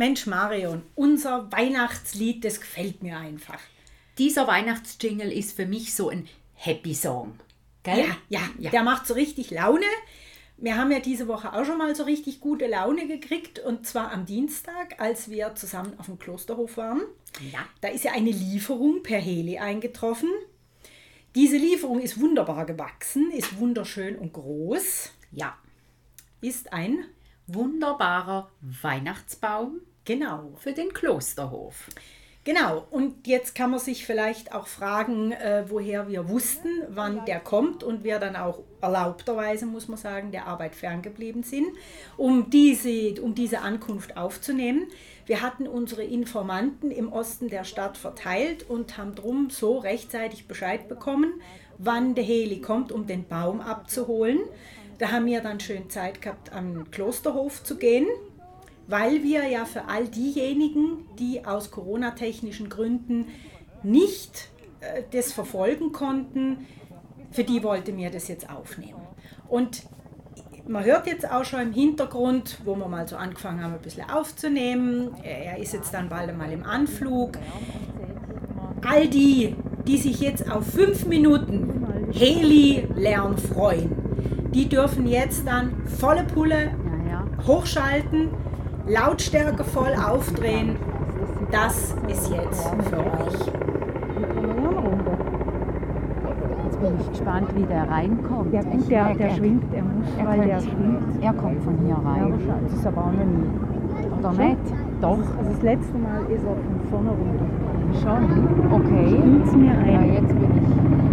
Mensch Marion, unser Weihnachtslied, das gefällt mir einfach. Dieser Weihnachtsjingle ist für mich so ein Happy Song. Gell? Ja, ja, ja, der macht so richtig Laune. Wir haben ja diese Woche auch schon mal so richtig gute Laune gekriegt und zwar am Dienstag, als wir zusammen auf dem Klosterhof waren. Ja. Da ist ja eine Lieferung per Heli eingetroffen. Diese Lieferung ist wunderbar gewachsen, ist wunderschön und groß. Ja. Ist ein wunderbarer Weihnachtsbaum. Genau. Für den Klosterhof. Genau, und jetzt kann man sich vielleicht auch fragen, äh, woher wir wussten, wann der kommt und wir dann auch erlaubterweise, muss man sagen, der Arbeit ferngeblieben sind, um diese, um diese Ankunft aufzunehmen. Wir hatten unsere Informanten im Osten der Stadt verteilt und haben drum so rechtzeitig Bescheid bekommen, wann der Heli kommt, um den Baum abzuholen. Da haben wir dann schön Zeit gehabt, am Klosterhof zu gehen weil wir ja für all diejenigen, die aus Corona-technischen Gründen nicht äh, das verfolgen konnten, für die wollte mir das jetzt aufnehmen. Und man hört jetzt auch schon im Hintergrund, wo wir mal so angefangen haben, ein bisschen aufzunehmen. Er ist jetzt dann bald einmal im Anflug. All die, die sich jetzt auf fünf Minuten Heli-Lärm freuen, die dürfen jetzt dann volle Pulle hochschalten Lautstärke voll aufdrehen. Das ist jetzt für euch. Jetzt bin ich gespannt, wie der reinkommt. Ja, gut, der, der schwingt, er muss, er weil der schwingt. Er kommt von hier rein. Ja, wahrscheinlich. Das ist aber auch noch nie. Oder nicht? Doch. Also das letzte Mal ist er von vorne runter. Schon? Okay. Spielt's mir ein. Ja, jetzt bin ich.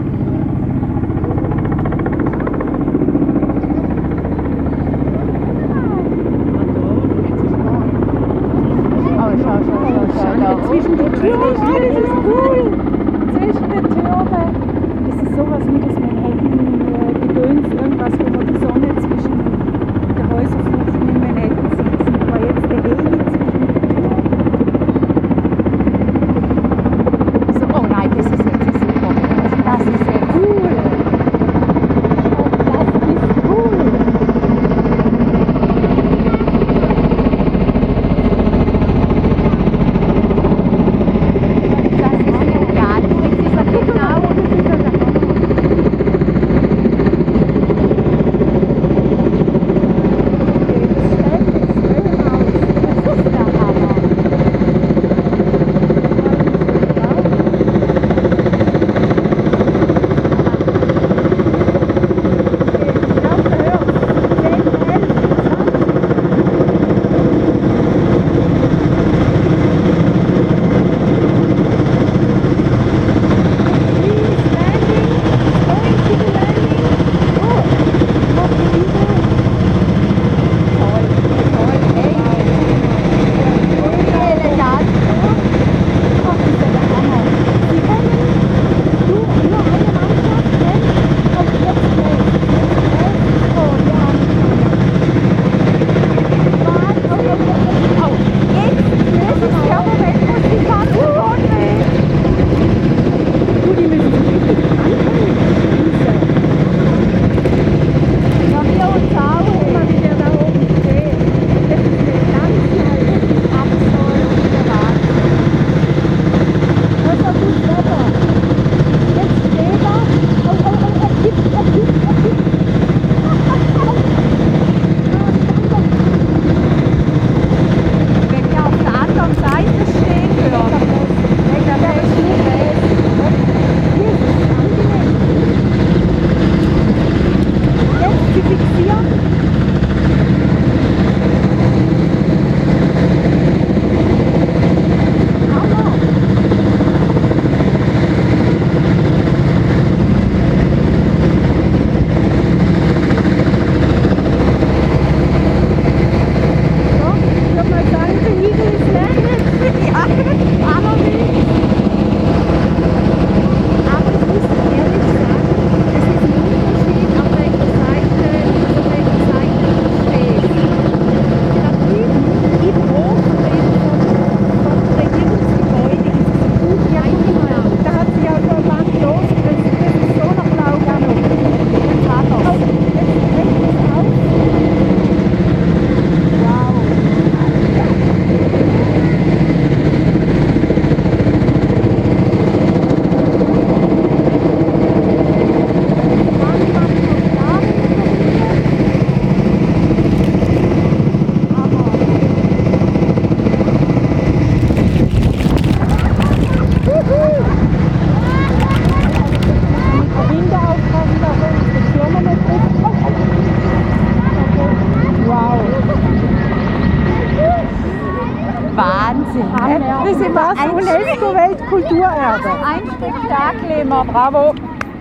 Spektakel, bravo.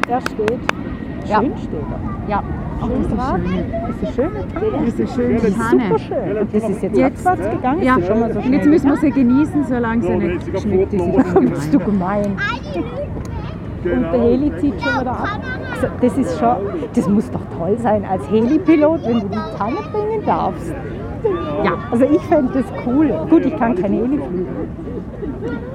Der steht. Ja. Schön steht er. Ja. Schön dran. Das ist schön. Das ist schön. Das ist Tanne. super schön. Das ist jetzt abwärts gegangen. Ja, Ist das schon mal so und schnell jetzt müssen wir sie genießen, solange sie nicht schmeckt. Sind Bist du gemein. Und der Heli zieht schon wieder ab. Also das ist schon, das muss doch toll sein als Helipilot, wenn du die Tanne bringen darfst. Ja, also ich fände das cool. Gut, ich kann kein Heli fliegen.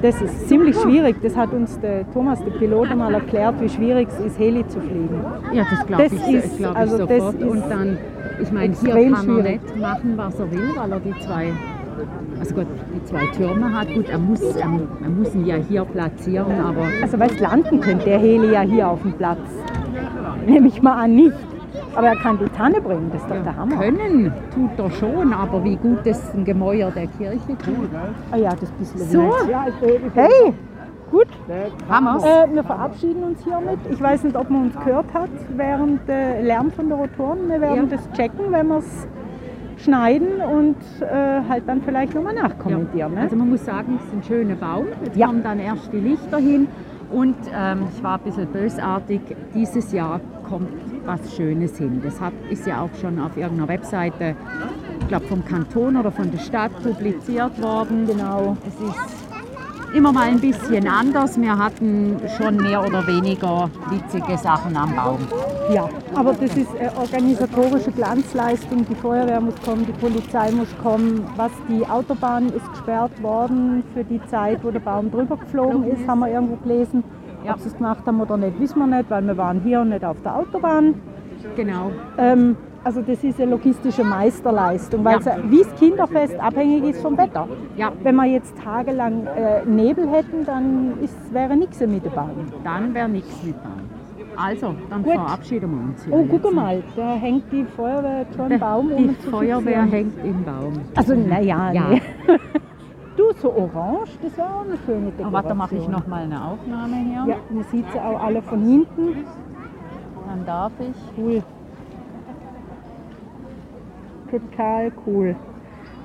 Das ist ziemlich schwierig. Das hat uns der Thomas, der Pilot, einmal erklärt, wie schwierig es ist, Heli zu fliegen. Ja, das glaube ich, ist- glaub ich also das sofort. ist und dann, ich meine, hier kann er schwierig. nicht machen, was er will, weil er die zwei, also Gott, die zwei Türme hat. Gut, er muss, er, er muss ihn ja hier platzieren, aber Also weißt, landen könnte der Heli ja hier auf dem Platz. Nehme ich mal an, nicht. Aber er kann die Tanne bringen, das ist doch der Hammer. können tut er schon, aber wie gut das ein Gemäuer der Kirche tut. Ah ja, das bisschen So. nett. Hey, gut. Hammer's. Äh, wir verabschieden uns hiermit. Ich weiß nicht, ob man uns gehört hat während der Lärm von der Rotoren. Wir werden Ja. das checken, wenn wir es schneiden und äh, halt dann vielleicht nochmal nachkommentieren. Ne? Also man muss sagen, es ist ein schöner Baum. Jetzt Ja. kommen dann erst die Lichter hin. Und ähm, ich war ein bisschen bösartig, dieses Jahr kommt was Schönes hin. Das hat, ist ja auch schon auf irgendeiner Webseite, ich glaube vom Kanton oder von der Stadt publiziert worden. genau. Es ist immer mal ein bisschen anders. Wir hatten schon mehr oder weniger witzige Sachen am Baum. Ja, aber das ist äh, organisatorische Glanzleistung. Die Feuerwehr muss kommen, die Polizei muss kommen. Was die Autobahn ist gesperrt worden für die Zeit, wo der Baum drüber geflogen ist, haben wir irgendwo gelesen. Ja. Ob sie es gemacht haben oder nicht, wissen wir nicht, weil wir waren hier und nicht auf der Autobahn. Genau. Ähm, also das ist eine logistische Meisterleistung, weil Ja. es wie das Kinderfest abhängig ist vom Wetter. Ja, Wenn wir jetzt tagelang äh, Nebel hätten, dann ist, wäre nichts mit der Bahn. dann wäre nichts mit Baum. Also, dann Gut. verabschieden wir uns hier. Oh, guck mal, da hängt die Feuerwehr schon einen Baum, um Die zu Feuerwehr hängt im Baum. Also, naja, Ja. nee. So orange, das wäre auch eine schöne Dekoration. Aber warte, mache ich noch mal eine Aufnahme hier. Ja, man sieht sie auch alle von hinten. Dann darf ich. Cool. Total cool.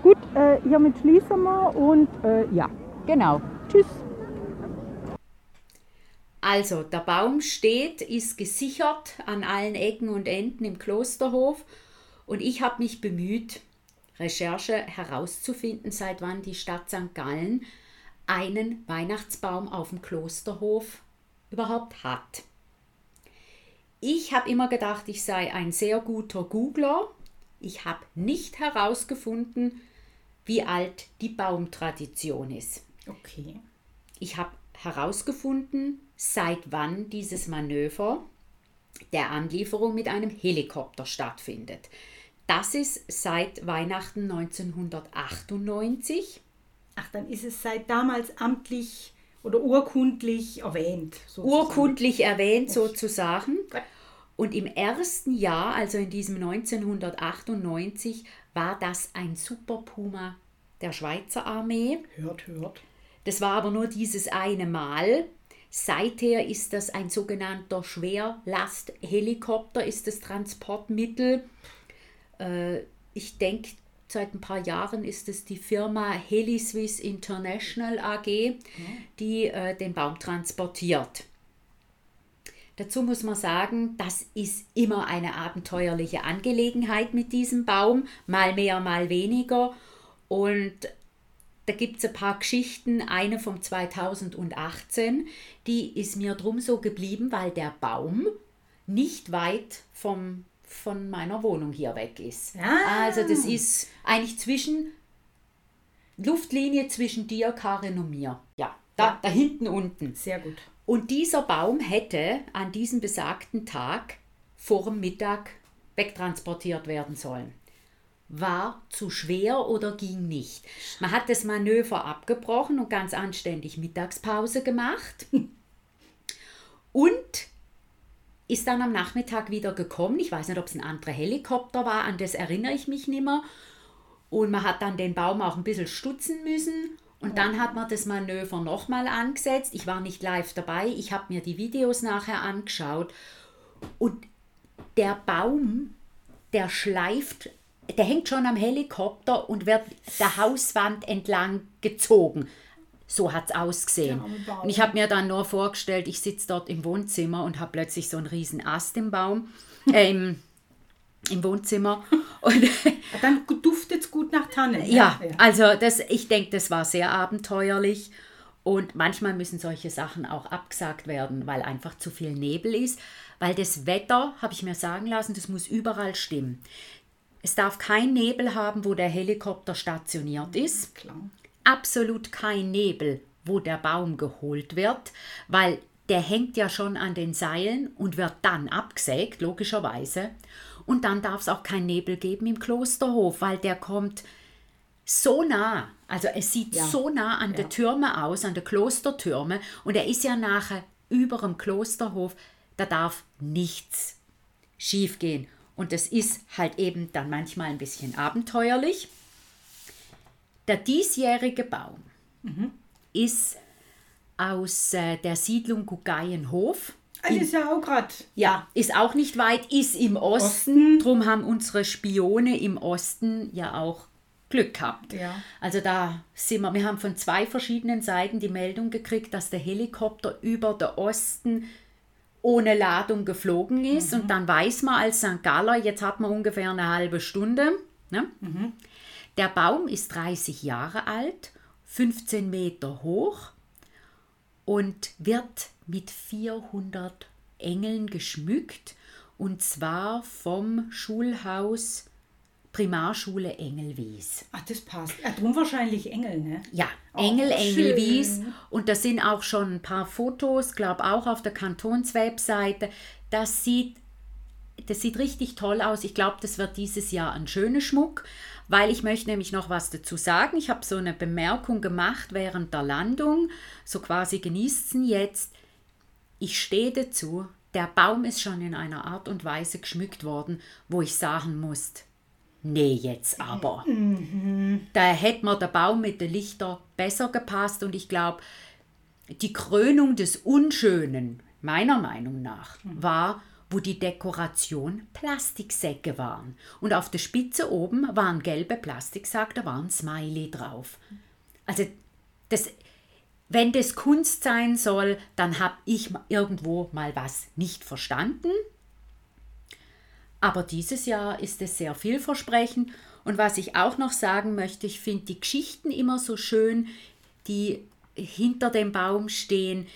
Gut, äh, hiermit schließen wir und äh, ja, Genau. tschüss. Also, der Baum steht, ist gesichert an allen Ecken und Enden im Klosterhof und ich habe mich bemüht, Recherche herauszufinden, seit wann die Stadt St. Gallen einen Weihnachtsbaum auf dem Klosterhof überhaupt hat. Ich habe immer gedacht, ich sei ein sehr guter Googler. Ich habe nicht herausgefunden, wie alt die Baumtradition ist. Okay. Ich habe herausgefunden, seit wann dieses Manöver der Anlieferung mit einem Helikopter stattfindet. Das ist seit Weihnachten 1998. Ach, dann ist es seit damals amtlich oder urkundlich erwähnt. sozusagen. urkundlich erwähnt sozusagen. Und im ersten Jahr, also in diesem 1998, war das ein Super Puma der Schweizer Armee. Hört, hört. Das war aber nur dieses eine Mal. Seither ist das ein sogenannter Schwerlasthelikopter, ist das Transportmittel. Äh, ich denke, seit ein paar Jahren ist es die Firma HeliSwiss International AG, die äh, den Baum transportiert. Dazu muss man sagen, das ist immer eine abenteuerliche Angelegenheit mit diesem Baum, mal mehr, mal weniger. Und da gibt es ein paar Geschichten. Eine vom 2018, die ist mir drum so geblieben, weil der Baum nicht weit vom, von meiner Wohnung hier weg ist. Ah. Also das ist eigentlich zwischen Luftlinie zwischen dir, Karin und mir. Ja, da, da hinten unten. Sehr gut. Und dieser Baum hätte an diesem besagten Tag vor dem Mittag wegtransportiert werden sollen. War zu schwer oder ging nicht. Man hat das Manöver abgebrochen und ganz anständig Mittagspause gemacht. Und ist dann am Nachmittag wieder gekommen. Ich weiß nicht, ob es ein anderer Helikopter war, an das erinnere ich mich nicht mehr. Und man hat dann den Baum auch ein bisschen stutzen müssen. Und dann hat man das Manöver nochmal angesetzt. Ich war nicht live dabei. Ich habe mir die Videos nachher angeschaut. Und der Baum, der schleift der hängt schon am Helikopter und wird der Hauswand entlang gezogen. So hat es ausgesehen. Und ich habe mir dann nur vorgestellt, ich sitze dort im Wohnzimmer und habe plötzlich so einen riesen Ast im Baum, äh, im, im Wohnzimmer. Und Dann duftet es gut nach Tannen. ne? ja, also das, ich denke, das war sehr abenteuerlich. Und manchmal müssen solche Sachen auch abgesagt werden, weil einfach zu viel Nebel ist. Weil das Wetter, habe ich mir sagen lassen, das muss überall stimmen. Es darf kein Nebel haben, wo der Helikopter stationiert ist. Klar. Absolut kein Nebel, wo der Baum geholt wird, weil der hängt ja schon an den Seilen und wird dann abgesägt, logischerweise. Und dann darf es auch kein Nebel geben im Klosterhof, weil der kommt so nah, also es sieht Ja. so nah an den Türme aus, an den Klostertürme und er ist ja nachher über dem Klosterhof, da darf nichts schief gehen. Und das ist halt eben dann manchmal ein bisschen abenteuerlich. Der diesjährige Baum ist aus äh, der Siedlung Gugaienhof. Ah, Das ist ja auch gerade. Ja, ist auch nicht weit, ist im Osten. Drum haben unsere Spione im Osten ja auch Glück gehabt. Ja. Also da sind wir, wir haben von zwei verschiedenen Seiten die Meldung gekriegt, dass der Helikopter über der Osten ohne Ladung geflogen ist. Und dann weiß man als St. Galler, jetzt hat man ungefähr eine halbe Stunde. Ne? Der Baum ist 30 Jahre alt, 15 Meter hoch und wird mit 400 Engeln geschmückt und zwar vom Schulhaus Primarschule Engelwies. Ach, das passt. Ja, drum wahrscheinlich Engel, ne? Ja, Oh, Engel. Engelwies. Und da sind auch schon ein paar Fotos, glaube auch auf der Kantonswebseite. Das sieht, das sieht richtig toll aus. Ich glaube, das wird dieses Jahr ein schöner Schmuck, weil ich möchte nämlich noch was dazu sagen. Ich habe so eine Bemerkung gemacht während der Landung, so quasi genießen jetzt. Ich stehe dazu, der Baum ist schon in einer Art und Weise geschmückt worden, wo ich sagen muss, nee, jetzt aber. Da hätte mir der Baum mit den Lichtern besser gepasst und ich glaube, die Krönung des Unschönen, meiner Meinung nach, war, wo die Dekoration Plastiksäcke waren. Und auf der Spitze oben waren gelbe Plastiksäcke, da war ein Smiley drauf. Also, das, wenn das Kunst sein soll, dann habe ich irgendwo mal was nicht verstanden. Aber dieses Jahr ist es sehr vielversprechend. Und was ich auch noch sagen möchte, ich finde die Geschichten immer so schön, die hinter dem Baum stehen.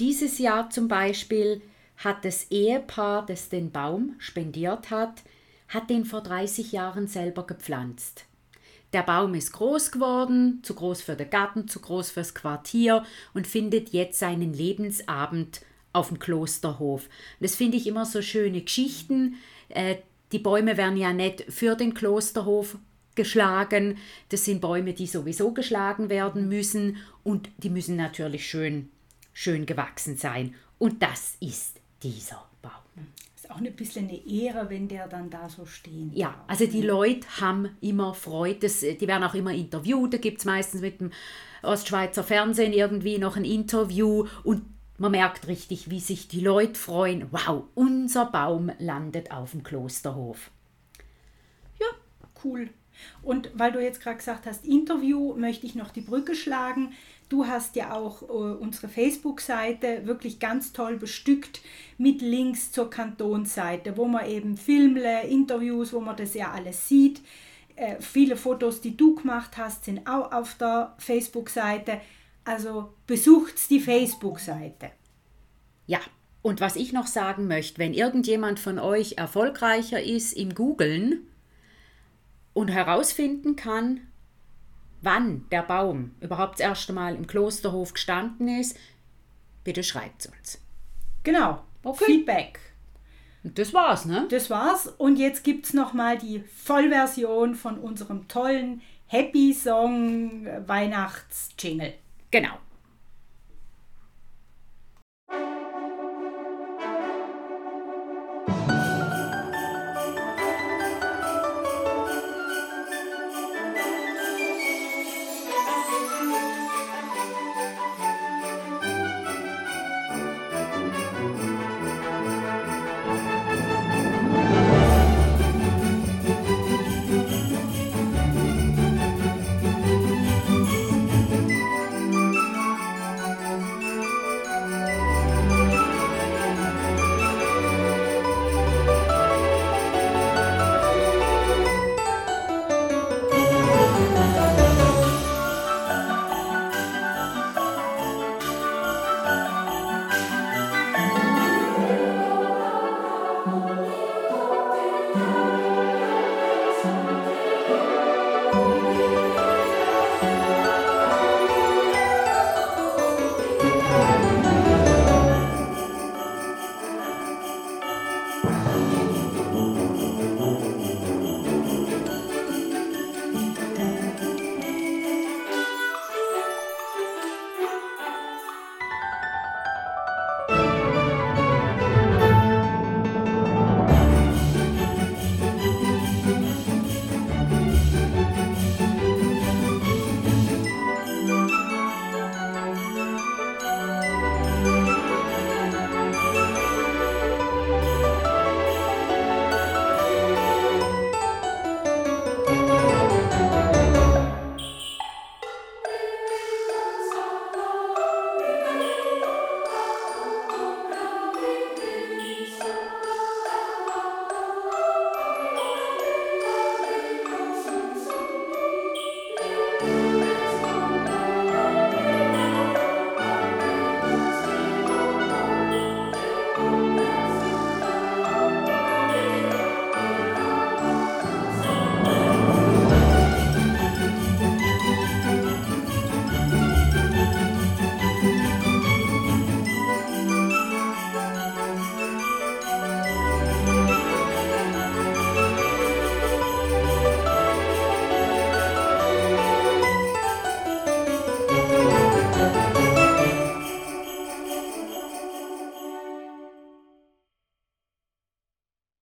Dieses Jahr zum Beispiel hat das Ehepaar, das den Baum spendiert hat, hat den vor 30 Jahren selber gepflanzt. Der Baum ist groß geworden, zu groß für den Garten, zu groß fürs Quartier und findet jetzt seinen Lebensabend auf dem Klosterhof. Das finde ich immer so schöne Geschichten. Äh, die Bäume werden ja nicht für den Klosterhof geschlagen. Das sind Bäume, die sowieso geschlagen werden müssen und die müssen natürlich schön, schön gewachsen sein. Und das ist dieser Baum. Ist auch ein bisschen eine Ehre, wenn der dann da so stehen Ja, also die Leute haben immer Freude, das, die werden auch immer interviewt, da gibt es meistens mit dem Ostschweizer Fernsehen irgendwie noch ein Interview und man merkt richtig, wie sich die Leute freuen. Wow, unser Baum landet auf dem Klosterhof. Ja, cool. Und weil du jetzt gerade gesagt hast, Interview, möchte ich noch die Brücke schlagen. Du hast ja auch äh, unsere Facebook-Seite wirklich ganz toll bestückt mit Links zur Kantonsseite, wo man eben Filme, Interviews, wo man das ja alles sieht. Äh, viele Fotos, die du gemacht hast, sind auch auf der Facebook-Seite. Also besucht die Facebook-Seite. Ja, und was ich noch sagen möchte, wenn irgendjemand von euch erfolgreicher ist im Googlen und herausfinden kann, wann der Baum überhaupt das erste Mal im Klosterhof gestanden ist, bitte schreibt es uns. Genau. Okay. Feedback. Und das war's, ne? Das war's. Und jetzt gibt es nochmal die Vollversion von unserem tollen Happy Song Weihnachts-Jingle. Genau.